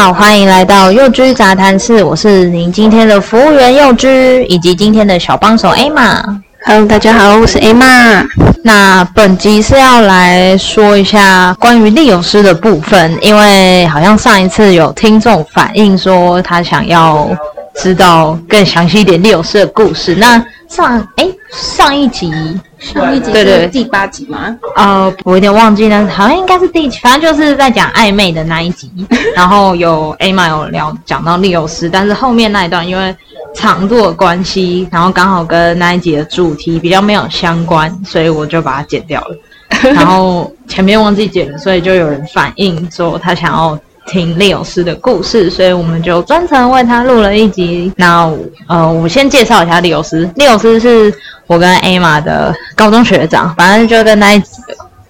好，欢迎来到幼居杂谈室，我是您今天的服务员幼居以及今天的小帮手 Emma。Hello，大家好，我是 Emma。那本集是要来说一下关于利友师的部分，因为好像上一次有听众反映说他想要知道更详细一点利友师的故事。那上哎上一集。上一集对对第八集吗？呃，我有点忘记了，好像应该是第几，反正就是在讲暧昧的那一集。然后有 Emma 有聊讲到利友斯，但是后面那一段因为长度的关系，然后刚好跟那一集的主题比较没有相关，所以我就把它剪掉了。然后前面忘记剪了，所以就有人反映说他想要听利友师的故事，所以我们就专程为他录了一集。那呃，我先介绍一下利友师，利友师是。我跟艾玛的高中学长，反正就跟那一集，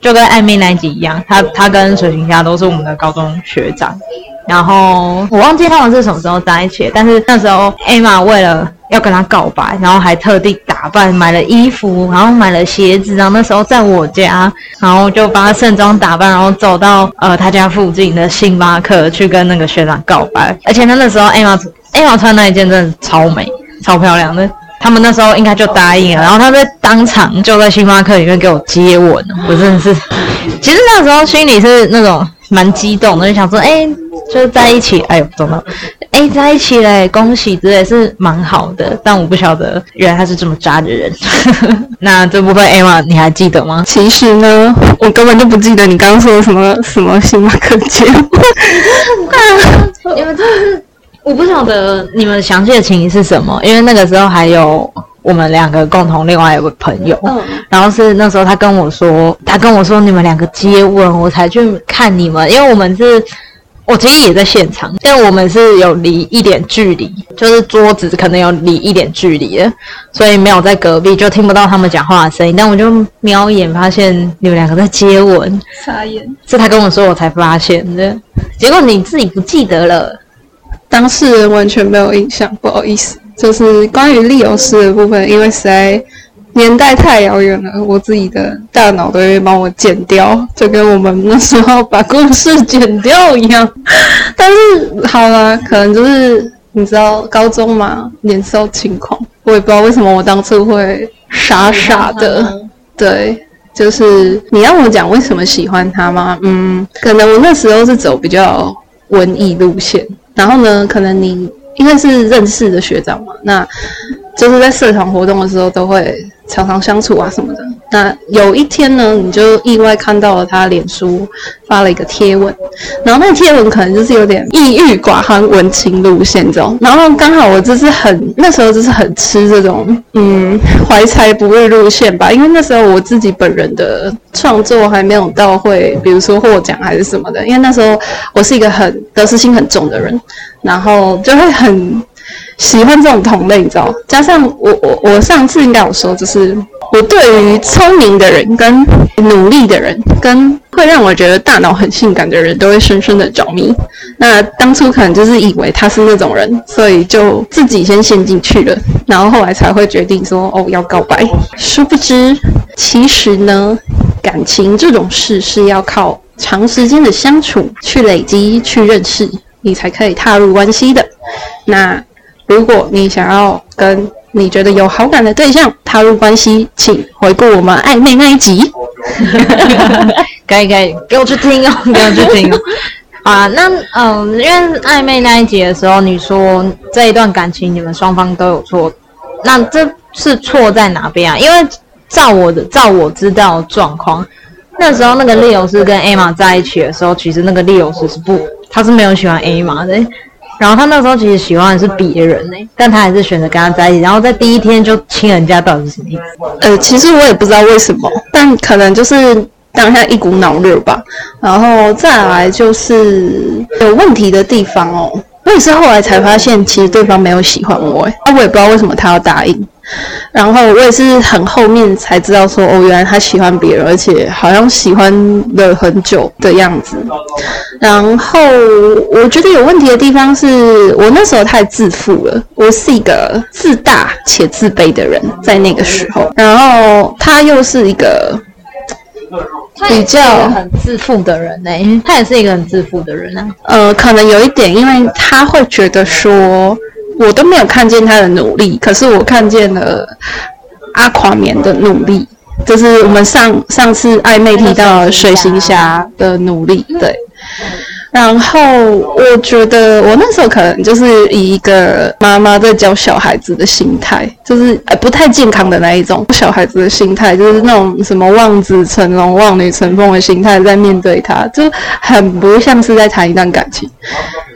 就跟暧昧那一集一样，他他跟水行家都是我们的高中学长。然后我忘记他们是什么时候在一起，但是那时候艾玛为了要跟他告白，然后还特地打扮买了衣服，然后买了鞋子，然后那时候在我家，然后就帮他盛装打扮，然后走到呃他家附近的星巴克去跟那个学长告白。而且他那时候 Emma Emma 穿那一件真的超美，超漂亮的。他们那时候应该就答应了，然后他在当场就在星巴克里面给我接吻，我真的是，其实那时候心里是那种蛮激动的，就想说，哎，就在一起，哎呦，懂了，哎，在一起嘞，恭喜之类是蛮好的，但我不晓得原来他是这么渣的人。那这部分 Emma 你还记得吗？其实呢，我根本就不记得你刚刚说的什么什么星巴克接吻，因为这是。我不晓得你们详细的情谊是什么，因为那个时候还有我们两个共同另外一位朋友，嗯，然后是那时候他跟我说，他跟我说你们两个接吻，我才去看你们，因为我们是，我其实也在现场，但我们是有离一点距离，就是桌子可能有离一点距离的，所以没有在隔壁，就听不到他们讲话的声音，但我就瞄一眼发现你们两个在接吻，傻眼，是他跟我说我才发现的，结果你自己不记得了。当事人完全没有印象，不好意思。就是关于利友师的部分，因为实在年代太遥远了，我自己的大脑都会帮我剪掉，就跟我们那时候把故事剪掉一样。但是好了，可能就是你知道高中嘛，年少轻狂，我也不知道为什么我当初会傻傻的。对，就是你让我讲为什么喜欢他吗？嗯，可能我那时候是走比较文艺路线。然后呢，可能你因为是认识的学长嘛，那就是在社团活动的时候都会常常相处啊什么的。那有一天呢，你就意外看到了他脸书发了一个贴文，然后那个贴文可能就是有点抑郁寡欢、文青路线这种。然后刚好我就是很那时候就是很吃这种嗯怀才不遇路线吧，因为那时候我自己本人的创作还没有到会，比如说获奖还是什么的。因为那时候我是一个很得失心很重的人，然后就会很 喜欢这种同类，你知道？加上我我我上次应该有说就是。我对于聪明的人、跟努力的人、跟会让我觉得大脑很性感的人都会深深的着迷。那当初可能就是以为他是那种人，所以就自己先陷进去了，然后后来才会决定说哦要告白。殊不知，其实呢，感情这种事是要靠长时间的相处去累积、去认识，你才可以踏入关系的。那如果你想要跟你觉得有好感的对象踏入关系，请回顾我们暧昧那一集。可以可以，给我去听哦，给我去听哦。啊，那嗯，因为暧昧那一集的时候，你说这一段感情你们双方都有错，那这是错在哪边啊？因为照我的照我知道的状况，那时候那个利友师跟 Emma 在一起的时候，其实那个利友师是不，他是没有喜欢 Emma 的。然后他那时候其实喜欢的是别人呢，但他还是选择跟他在一起。然后在第一天就亲人家，到底是什么意思？呃，其实我也不知道为什么，但可能就是当下一股脑热吧。然后再来就是有问题的地方哦，我也是后来才发现，其实对方没有喜欢我，哎，我也不知道为什么他要答应。然后我也是很后面才知道说，哦，原来他喜欢别人，而且好像喜欢了很久的样子。然后我觉得有问题的地方是我那时候太自负了，我是一个自大且自卑的人，在那个时候。然后他又是一个比较很自负的人呢、欸，他也是一个很自负的人啊。呃，可能有一点，因为他会觉得说，我都没有看见他的努力，可是我看见了阿狂棉的努力，就是我们上上次暧昧提到水行侠的努力，对。然后我觉得我那时候可能就是以一个妈妈在教小孩子的心态，就是呃不太健康的那一种小孩子的心态，就是那种什么望子成龙、望女成凤的心态在面对他，就很不像是在谈一段感情。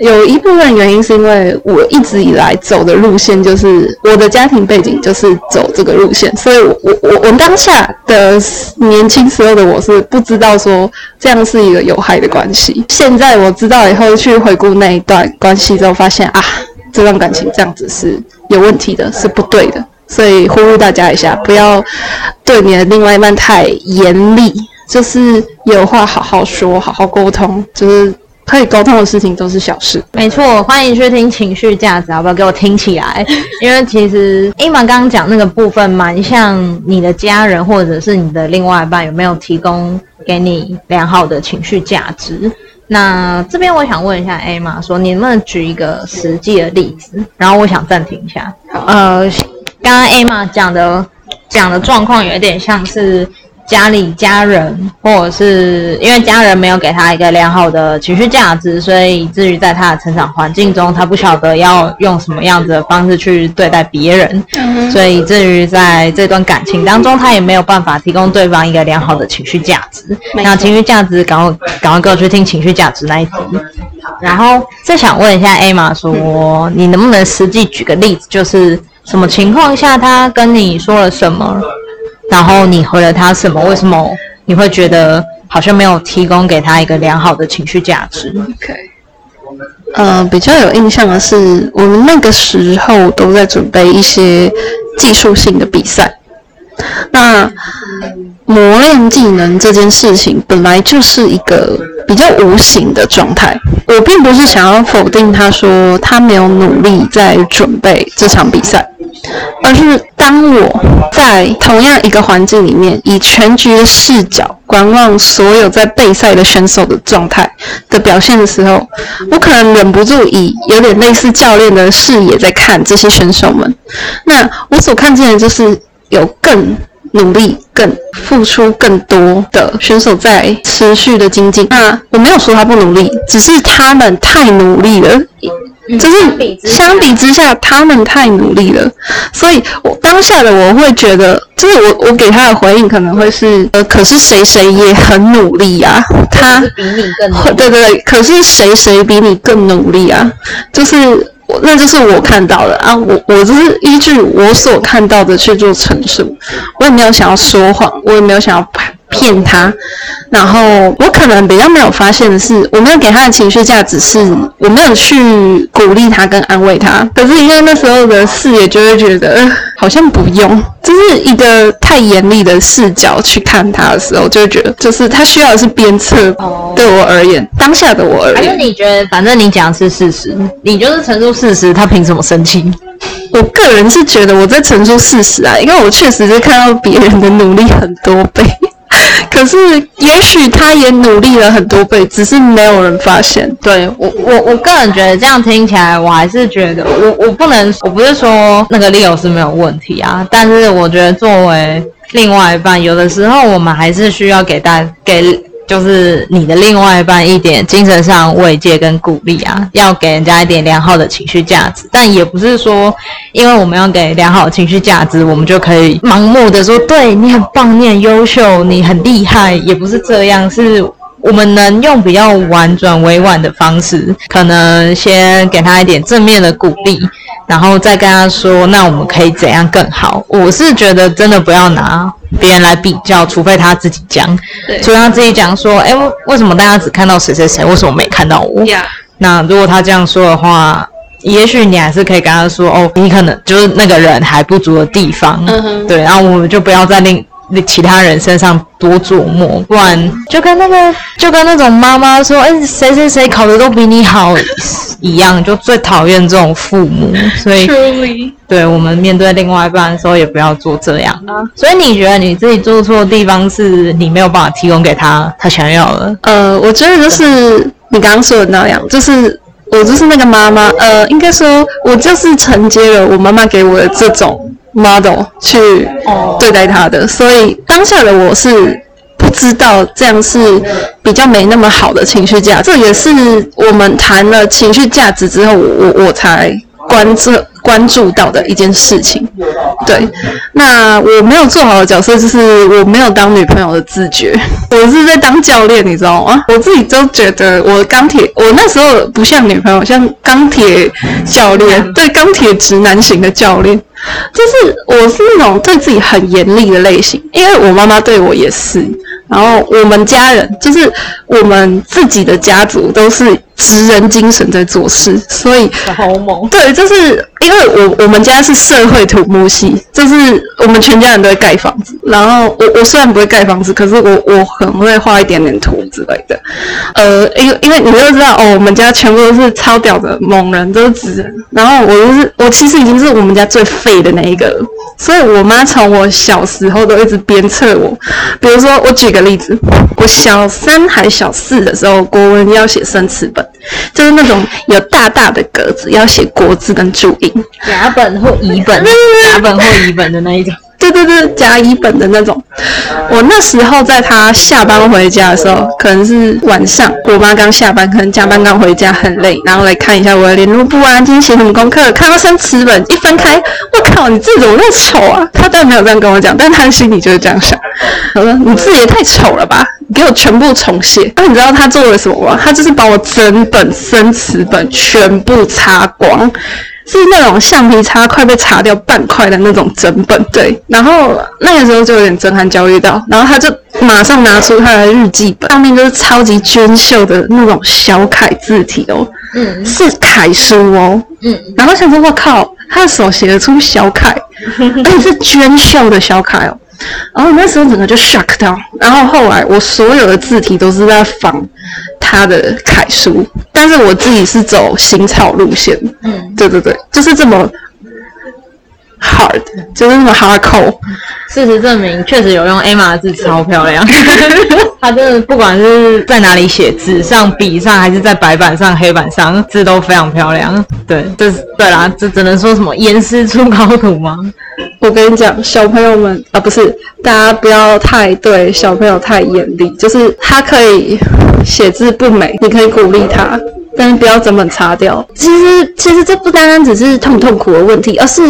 有一部分原因是因为我一直以来走的路线就是我的家庭背景就是走这个路线，所以我我我当下的年轻时候的我是不知道说这样是一个有害的关系。现在我知道以后去回顾那一段关系之后，发现啊，这段感情这样子是有问题的，是不对的。所以呼吁大家一下，不要对你的另外一半太严厉，就是有话好好说，好好沟通，就是。可以沟通的事情都是小事，没错。欢迎去听情绪价值，好不好？给我听起来，因为其实 Emma 刚刚讲那个部分，蛮像你的家人或者是你的另外一半有没有提供给你良好的情绪价值？那这边我想问一下 Emma，说你能不能举一个实际的例子？然后我想暂停一下。呃，刚刚 Emma 讲的讲的状况有点像是。家里家人，或者是因为家人没有给他一个良好的情绪价值，所以以至于在他的成长环境中，他不晓得要用什么样子的方式去对待别人，嗯、所以以至于在这段感情当中，他也没有办法提供对方一个良好的情绪价值。那情绪价值，赶快赶快跟我去听情绪价值那一集。然后再想问一下 Emma 说，嗯、你能不能实际举个例子，就是什么情况下他跟你说了什么？然后你回了他什么？为什么你会觉得好像没有提供给他一个良好的情绪价值？OK，呃，比较有印象的是，我们那个时候都在准备一些技术性的比赛。那磨练技能这件事情本来就是一个比较无形的状态。我并不是想要否定他说他没有努力在准备这场比赛。而是当我在同样一个环境里面，以全局的视角观望所有在备赛的选手的状态的表现的时候，我可能忍不住以有点类似教练的视野在看这些选手们。那我所看见的就是有更努力、更付出更多的选手在持续的精进。那我没有说他不努力，只是他们太努力了。就是相比之下，他们太努力了，所以我当下的我会觉得，就是我我给他的回应可能会是，呃，可是谁谁也很努力啊，他比你更对对对，可是谁谁比你更努力啊，就是我，那就是我看到的。啊，我我就是依据我所看到的去做陈述，我也没有想要说谎，我也没有想要骗他，然后我可能比较没有发现的是，我没有给他的情绪价值是，我没有去鼓励他跟安慰他。可是因为那时候的视野就会觉得好像不用，就是一个太严厉的视角去看他的时候，就会觉得就是他需要的是鞭策。对我而言，当下的我而言，还是你觉得反正你讲的是事实，你就是陈述事实，他凭什么生气？我个人是觉得我在陈述事实啊，因为我确实是看到别人的努力很多倍。可是，也许他也努力了很多倍，只是没有人发现。对，我，我，我个人觉得这样听起来，我还是觉得，我，我不能，我不是说那个 Leo 是没有问题啊，但是我觉得作为另外一半，有的时候我们还是需要给大给。就是你的另外一半一点精神上慰藉跟鼓励啊，要给人家一点良好的情绪价值，但也不是说，因为我们要给良好的情绪价值，我们就可以盲目的说，对你很棒，你很优秀，你很厉害，也不是这样，是我们能用比较婉转委婉的方式，可能先给他一点正面的鼓励。然后再跟他说，那我们可以怎样更好？我是觉得真的不要拿别人来比较，除非他自己讲。对，除非他自己讲说，哎，为什么大家只看到谁谁谁，为什么没看到我？Yeah. 那如果他这样说的话，也许你还是可以跟他说，哦，你可能就是那个人还不足的地方。嗯。对，然后我们就不要再另其他人身上多琢磨，不然就跟那个就跟那种妈妈说，哎，谁谁谁考的都比你好一样，就最讨厌这种父母。所以，Truly. 对我们面对另外一半的时候，也不要做这样啊。所以你觉得你自己做错的地方是你没有办法提供给他他想要的？呃，我觉得就是你刚刚说的那样，就是我就是那个妈妈，呃，应该说我就是承接了我妈妈给我的这种。Model 去对待他的，所以当下的我是不知道这样是比较没那么好的情绪价值，这也是我们谈了情绪价值之后，我我才关注关注到的一件事情。对，那我没有做好的角色就是我没有当女朋友的自觉，我是在当教练，你知道吗？我自己都觉得我钢铁，我那时候不像女朋友，像钢铁教练，对，钢铁直男型的教练。就是我是那种对自己很严厉的类型，因为我妈妈对我也是，然后我们家人就是我们自己的家族都是职人精神在做事，所以好猛。对，就是因为我我们家是社会土木系，就是我们全家人都会盖房子，然后我我虽然不会盖房子，可是我我很会画一点点图之类的。呃，因为因为你都知道哦，我们家全部都是超屌的猛人，都是职人，然后我就是我其实已经是我们家最废。的那一个，所以我妈从我小时候都一直鞭策我。比如说，我举个例子，我小三还小四的时候，国文要写生词本，就是那种有大大的格子，要写国字跟注音，甲本或乙本，甲本或乙本的那一种。对对对，甲乙本的那种。我那时候在他下班回家的时候，可能是晚上，我妈刚下班，可能加班刚回家，很累，然后来看一下我的联络簿啊，今天写什么功课？看到生词本一翻开，我靠，你字怎么那么丑啊？他当然没有这样跟我讲，但他心里就是这样想。他说：“你字也太丑了吧，你给我全部重写。”那你知道他做了什么吗？他就是把我整本生词本全部擦光。是那种橡皮擦快被擦掉半块的那种整本，对。然后那个时候就有点震撼教育到，然后他就马上拿出他的日记本，上面就是超级娟秀的那种小楷字体哦，嗯，是楷书哦，嗯。然后想说，我靠，他的手写得出小楷，而且是娟秀的小楷哦。然后那时候整个就 shock 到，然后后来我所有的字体都是在仿他的楷书，但是我自己是走行草路线，嗯，对对对，就是这么 hard，就是那么 hardcore。事实证明，确实有用 Emma 的字超漂亮，他真的不管是在哪里写，纸上、笔上，还是在白板上、黑板上，字都非常漂亮。对，这是对啦，这只能说什么严师出高徒吗？我跟你讲，小朋友们啊，不是大家不要太对小朋友太严厉，就是他可以写字不美，你可以鼓励他。但是不要整本擦掉。其实，其实这不单单只是痛不痛苦的问题，而是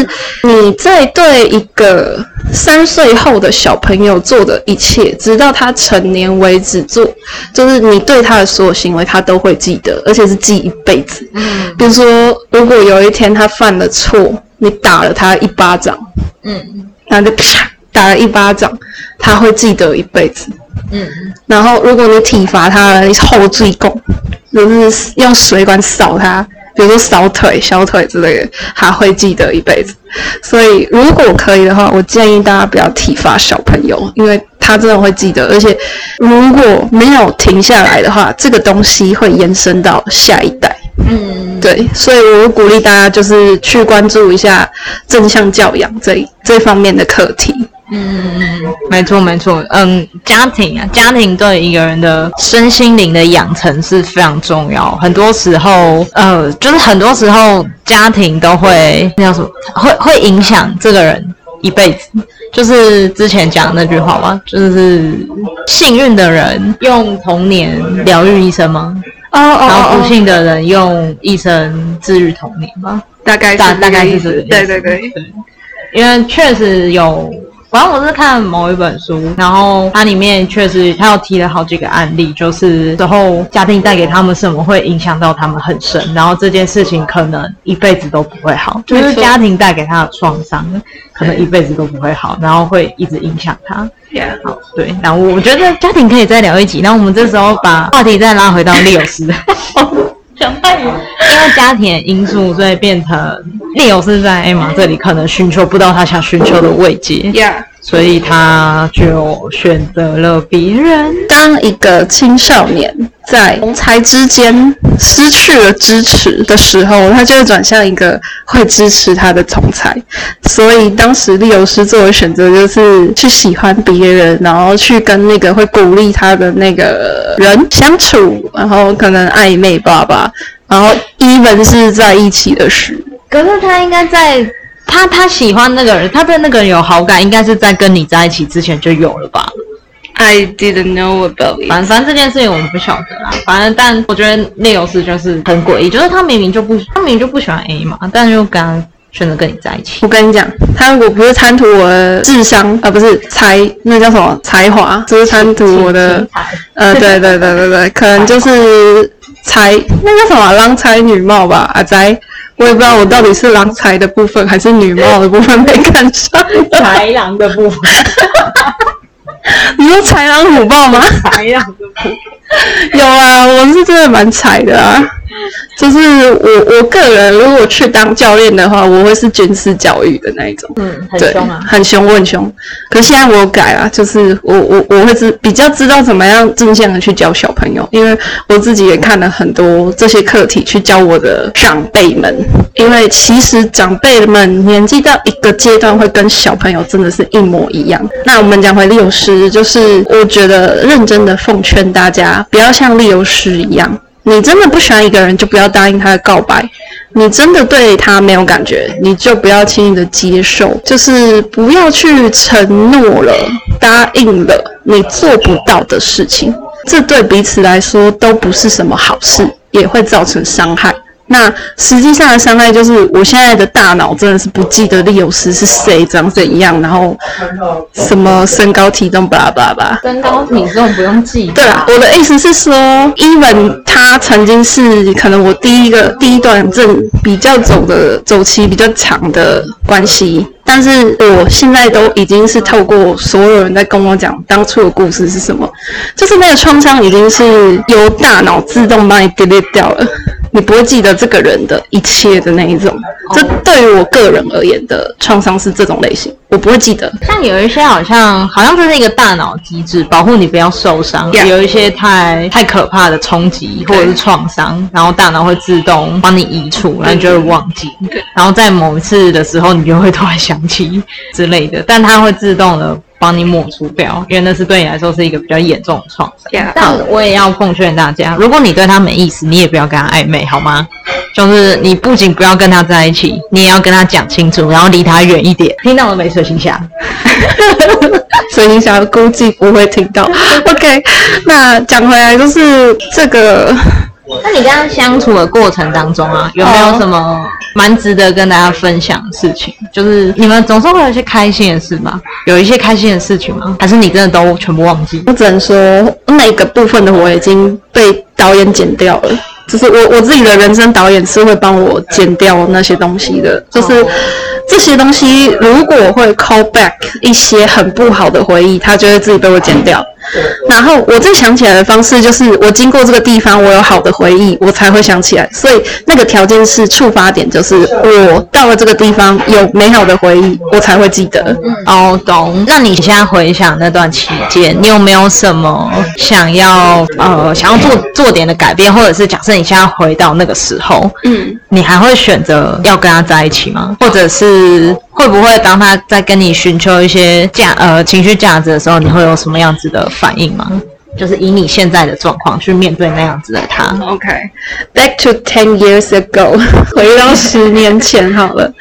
你在对一个三岁后的小朋友做的一切，直到他成年为止做，就是你对他的所有行为，他都会记得，而且是记一辈子。嗯。比如说，如果有一天他犯了错，你打了他一巴掌，嗯，然后就啪打了一巴掌，他会记得一辈子。嗯。然后，如果你体罚他了，你后追供。就是用水管扫他，比如说扫腿、小腿之类的，他会记得一辈子。所以如果可以的话，我建议大家不要体罚小朋友，因为他真的会记得。而且如果没有停下来的话，这个东西会延伸到下一代。嗯，对。所以我鼓励大家就是去关注一下正向教养这这方面的课题。嗯，没错没错，嗯，家庭啊，家庭对一个人的身心灵的养成是非常重要。很多时候，呃，就是很多时候家庭都会那叫什么，会会影响这个人一辈子。就是之前讲的那句话嘛，就是幸运的人用童年疗愈一生吗？哦哦，然后不幸的人用一生治愈童年吗？大概大大概是这个意思。对对对，对，因为确实有。反正我是看某一本书，然后它里面确实它有提了好几个案例，就是之后家庭带给他们什么会影响到他们很深，然后这件事情可能一辈子都不会好，就是家庭带给他的创伤，可能一辈子都不会好，然后会一直影响他。Yeah. 好，对，那我觉得家庭可以再聊一集，那我们这时候把话题再拉回到利偶斯。讲太远，因为家庭的因素，所以变成 Leo 是在 Emma 这里可能寻求不到他想寻求的慰藉。Yeah，所以他就选择了别人。当一个青少年在同才之间失去了支持的时候，他就会转向一个会支持他的同才。所以当时利欧斯做的选择就是去喜欢别人，然后去跟那个会鼓励他的那个人相处，然后可能暧昧吧吧，然后 even 是在一起的事。可是他应该在。他他喜欢那个人，他对那个人有好感，应该是在跟你在一起之前就有了吧？I didn't know about it。反正这件事情我们不晓得啦。反正，但我觉得内欧斯就是很诡异，就是他明明就不，他明明就不喜欢 A 嘛，但是又跟他选择跟你在一起。我跟你讲，他如果不是贪图我的智商，啊，不是才，那叫什么才华，就是贪图我的，呃，对对对对对，可能就是才，那叫什么郎才女貌吧，阿宅。我也不知道我到底是郎才的部分还是女貌的部分没看上。才郎的部分，你说豺狼虎豹吗？才郎的部分，有啊，我是真的蛮才的啊。就是我我个人如果去当教练的话，我会是军事教育的那一种，嗯，很凶啊，很凶，我很凶。可是现在我改了，就是我我我会知比较知道怎么样正向的去教小朋友，因为我自己也看了很多这些课题去教我的长辈们，因为其实长辈们年纪到一个阶段会跟小朋友真的是一模一样。那我们讲回利欧斯，就是我觉得认真的奉劝大家，不要像利欧斯一样。你真的不喜欢一个人，就不要答应他的告白；你真的对他没有感觉，你就不要轻易的接受。就是不要去承诺了、答应了你做不到的事情，这对彼此来说都不是什么好事，也会造成伤害。那实际上的伤害就是，我现在的大脑真的是不记得利欧斯是谁、长怎样，然后什么身高体重巴拉巴拉吧。身高体重不用记。对啊，我的意思是说，even 他曾经是可能我第一个第一段正比较走的周期比较长的关系。但是我现在都已经是透过所有人在跟我讲当初的故事是什么，就是那个创伤已经是由大脑自动帮你 delete 掉了，你不会记得这个人的一切的那一种。这对于我个人而言的创伤是这种类型，我不会记得。像有一些好像好像就是一个大脑机制，保护你不要受伤。Yeah. 有一些太太可怕的冲击或者是创伤，然后大脑会自动帮你移除，然后你就会忘记。然后在某一次的时候，你就会突然想。长期之类的，但它会自动的帮你抹除掉，因为那是对你来说是一个比较严重的创伤。Yeah, 但我也要奉劝大家，如果你对他没意思，你也不要跟他暧昧，好吗？就是你不仅不要跟他在一起，你也要跟他讲清楚，然后离他远一点。听到了没，水星侠？水星侠估计不会听到。OK，那讲回来就是这个。那你跟他相处的过程当中啊，有没有什么蛮值得跟大家分享的事情？就是你们总是会有一些开心的事吗？有一些开心的事情吗？还是你真的都全部忘记？我只能说，那个部分的我已经被导演剪掉了。就是我我自己的人生导演是会帮我剪掉那些东西的。就是这些东西如果会 call back 一些很不好的回忆，他就会自己被我剪掉。然后我最想起来的方式就是，我经过这个地方，我有好的回忆，我才会想起来。所以那个条件是触发点，就是我到了这个地方有美好的回忆，我才会记得。哦，懂。那你现在回想那段期间，你有没有什么想要呃想要做做点的改变，或者是假设你现在回到那个时候，嗯，你还会选择要跟他在一起吗？或者是？会不会当他在跟你寻求一些价呃情绪价值的时候，你会有什么样子的反应吗？就是以你现在的状况去面对那样子的他。OK，back to ten years ago，回到十年前好了。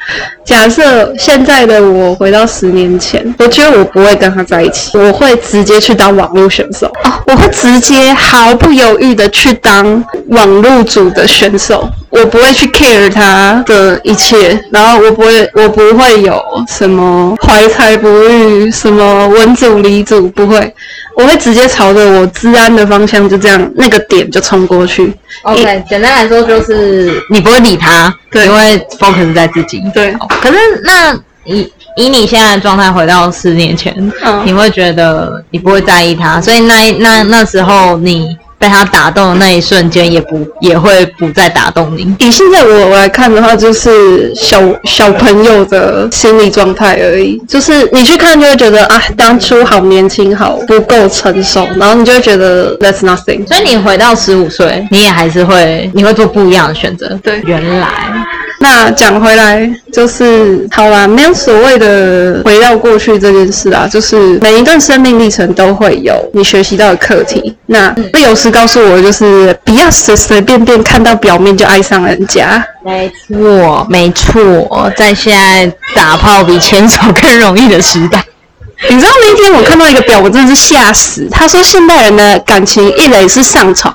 假设现在的我回到十年前，我觉得我不会跟他在一起，我会直接去当网络选手哦，我会直接毫不犹豫的去当网络组的选手，我不会去 care 他的一切，然后我不会，我不会有什么怀才不遇，什么文组理组，不会。我会直接朝着我治安的方向，就这样那个点就冲过去。OK，简单来说就是你不会理他，对，因为 focus 在自己。对。可是那以以你现在的状态回到十年前，嗯，你会觉得你不会在意他，所以那那那时候你被他打动的那一瞬间，也不也会不再打动你。以现在我来看的话，就是小小朋友的心理状态而已。就是你去看，就会觉得啊，当初好年轻，好不够成熟，然后你就会觉得 that's nothing。所以你回到十五岁，你也还是会，你会做不一样的选择。对，原来。那讲回来，就是好啦，没有所谓的回到过去这件事啊，就是每一段生命历程都会有你学习到的课题。那那有时告诉我，就是不要随随便便看到表面就爱上人家。没错，没错，在现在打炮比牵手更容易的时代。你知道那天我看到一个表，我真的是吓死。他说现代人的感情一垒是上床，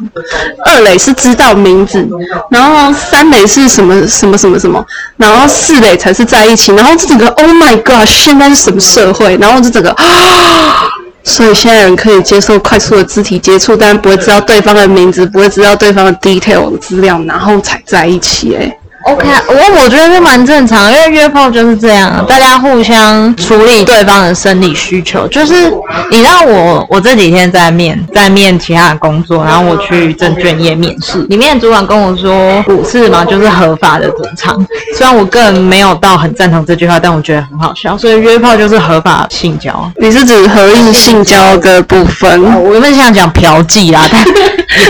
二垒是知道名字，然后三垒是什么什么什么什么，然后四垒才是在一起。然后这整个 Oh my God，现在是什么社会？然后这整个啊，所以现在人可以接受快速的肢体接触，但不会知道对方的名字，不会知道对方的 detail 资料，然后才在一起。哎。OK，我我觉得是蛮正常，因为约炮就是这样，大家互相处理对方的生理需求。就是你让我，我这几天在面在面其他的工作，然后我去证券业面试，里面的主管跟我说，股市嘛就是合法的赌场。虽然我个人没有到很赞同这句话，但我觉得很好笑。所以约炮就是合法性交。你是指合意性交的部分？我原本想讲嫖妓啦，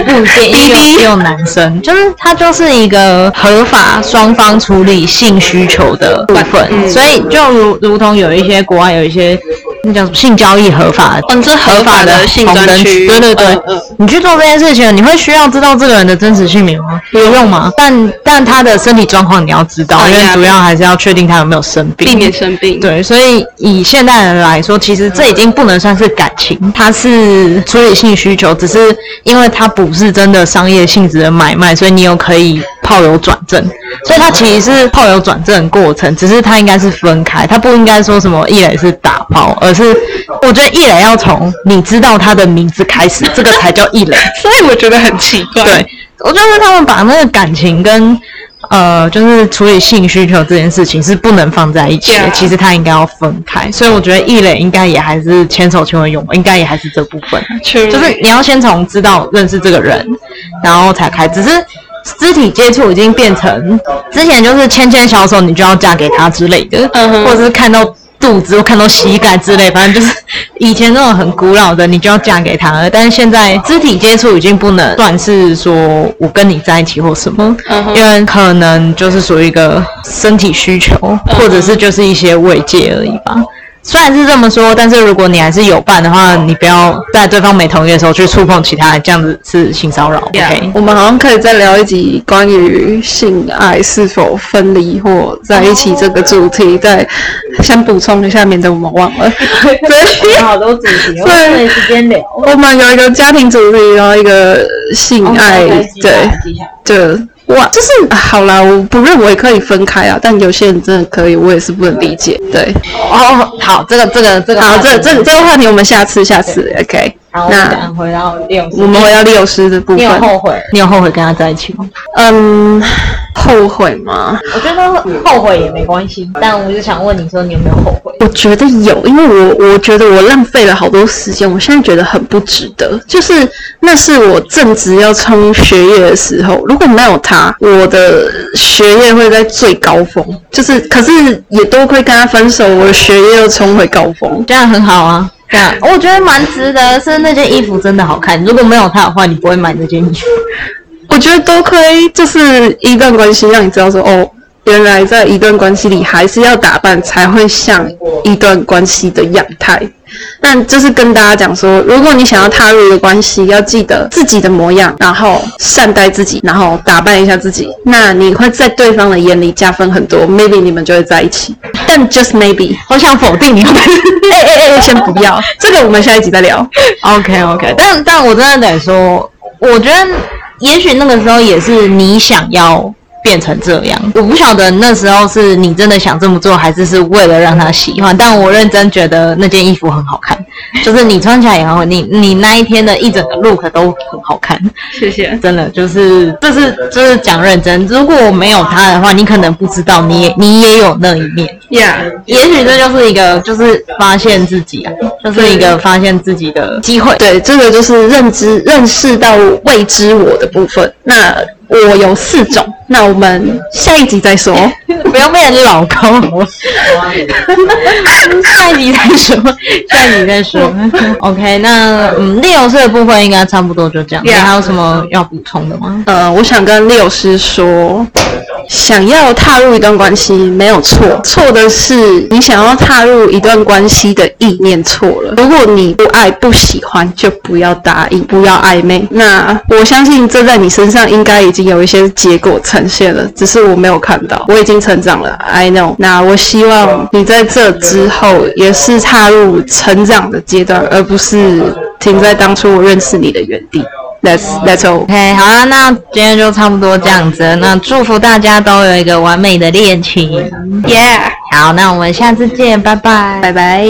但也不一定，因为 也有男生，就是他就是一个合法。双方处理性需求的部分，嗯、所以就如如同有一些国外有一些那叫性交易合法，嗯，这合法的性专区，对对对，你去做这件事情，你会需要知道这个人的真实姓名吗？不用吗？但但他的身体状况你要知道，因为主要还是要确定他有没有生病，避免生病。对，所以以现代人来说，其实这已经不能算是感情，它是处理性需求，只是因为它不是真的商业性质的买卖，所以你有可以。炮友转正，所以他其实是炮友转正的过程，只是他应该是分开，他不应该说什么一垒是打炮，而是我觉得一垒要从你知道他的名字开始，这个才叫一垒。所以我觉得很奇怪。对，我觉得他们把那个感情跟呃，就是处理性需求这件事情是不能放在一起的.其实他应该要分开。所以我觉得易磊应该也还是牵手牵为拥，应该也还是这部分。就是你要先从知道认识这个人，然后才开，只是。肢体接触已经变成之前就是牵牵小手，你就要嫁给他之类的，嗯、或者是看到肚子或看到膝盖之类，反正就是以前那种很古老的，你就要嫁给他了。但是现在肢体接触已经不能算是说我跟你在一起或什么，嗯、因为可能就是属于一个身体需求，或者是就是一些慰藉而已吧。虽然是这么说，但是如果你还是有伴的话，你不要在对方没同意的时候去触碰其他人，这样子是性骚扰。OK，我们好像可以再聊一集关于性爱是否分离或在一起这个主题，再先补充一下，免得我们忘了。对，好多主题，我们没时间聊。我们有一个家庭主题，然后一个性爱，oh, 对，就。哇，就是、啊、好啦，我不认为可以分开啊，但有些人真的可以，我也是不能理解。对，哦，好，这个这个这个，好，这这这个话题我们下次下次，OK。好，那回到利友师，我们回到利友师的部分。你有后悔？你有后悔跟他在一起吗？嗯。后悔吗？我觉得后悔也没关系，但我就想问你说，你有没有后悔？我觉得有，因为我我觉得我浪费了好多时间，我现在觉得很不值得。就是那是我正值要冲学业的时候，如果没有他，我的学业会在最高峰。就是，可是也多亏跟他分手，我的学业又冲回高峰，这样很好啊。这样我觉得蛮值得，是那件衣服真的好看。如果没有他的话，你不会买那件衣服。我觉得多亏就是一段关系，让你知道说哦，原来在一段关系里还是要打扮才会像一段关系的样态。那就是跟大家讲说，如果你想要踏入一个关系，要记得自己的模样，然后善待自己，然后打扮一下自己，那你会在对方的眼里加分很多，maybe 你们就会在一起。但 just maybe，好想否定你们，哎哎哎，先不要，这个我们下一集再聊。OK OK，但但我真的得说，我觉得。也许那个时候也是你想要变成这样。我不晓得那时候是你真的想这么做，还是是为了让他喜欢。但我认真觉得那件衣服很好看，就是你穿起来也好，你你那一天的一整个 look 都很好看。谢谢，真的就是这是就是讲认真。如果我没有他的话，你可能不知道你也你也有那一面。Yeah，也许这就是一个就是发现自己啊，就是一个发现自己的机会。对，这个就是认知认识到未知我的部分。那。我有四种，那我们下一集再说，不要变成老高。下一集再说，下一集再说。OK，那嗯，丽友师的部分应该差不多就这样。你还有什么要补充的吗？呃，我想跟丽友师说。想要踏入一段关系没有错，错的是你想要踏入一段关系的意念错了。如果你不爱不喜欢，就不要答应，不要暧昧。那我相信这在你身上应该已经有一些结果呈现了，只是我没有看到。我已经成长了，I know。那我希望你在这之后也是踏入成长的阶段，而不是停在当初我认识你的原地。That's that's all. OK，好啊，那今天就差不多这样子。那祝福大家都有一个完美的恋情。Yeah，好，那我们下次见，拜拜，拜拜。